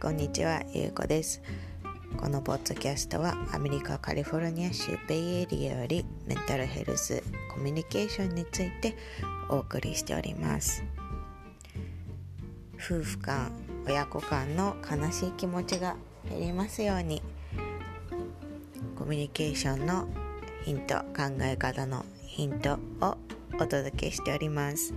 こんにちは、ゆうこですこのポッドキャストはアメリカカリフォルニア州ベイエリアよりメンタルヘルスコミュニケーションについてお送りしております夫婦間親子間の悲しい気持ちが減りますようにコミュニケーションのヒント考え方のヒントをお届けしております。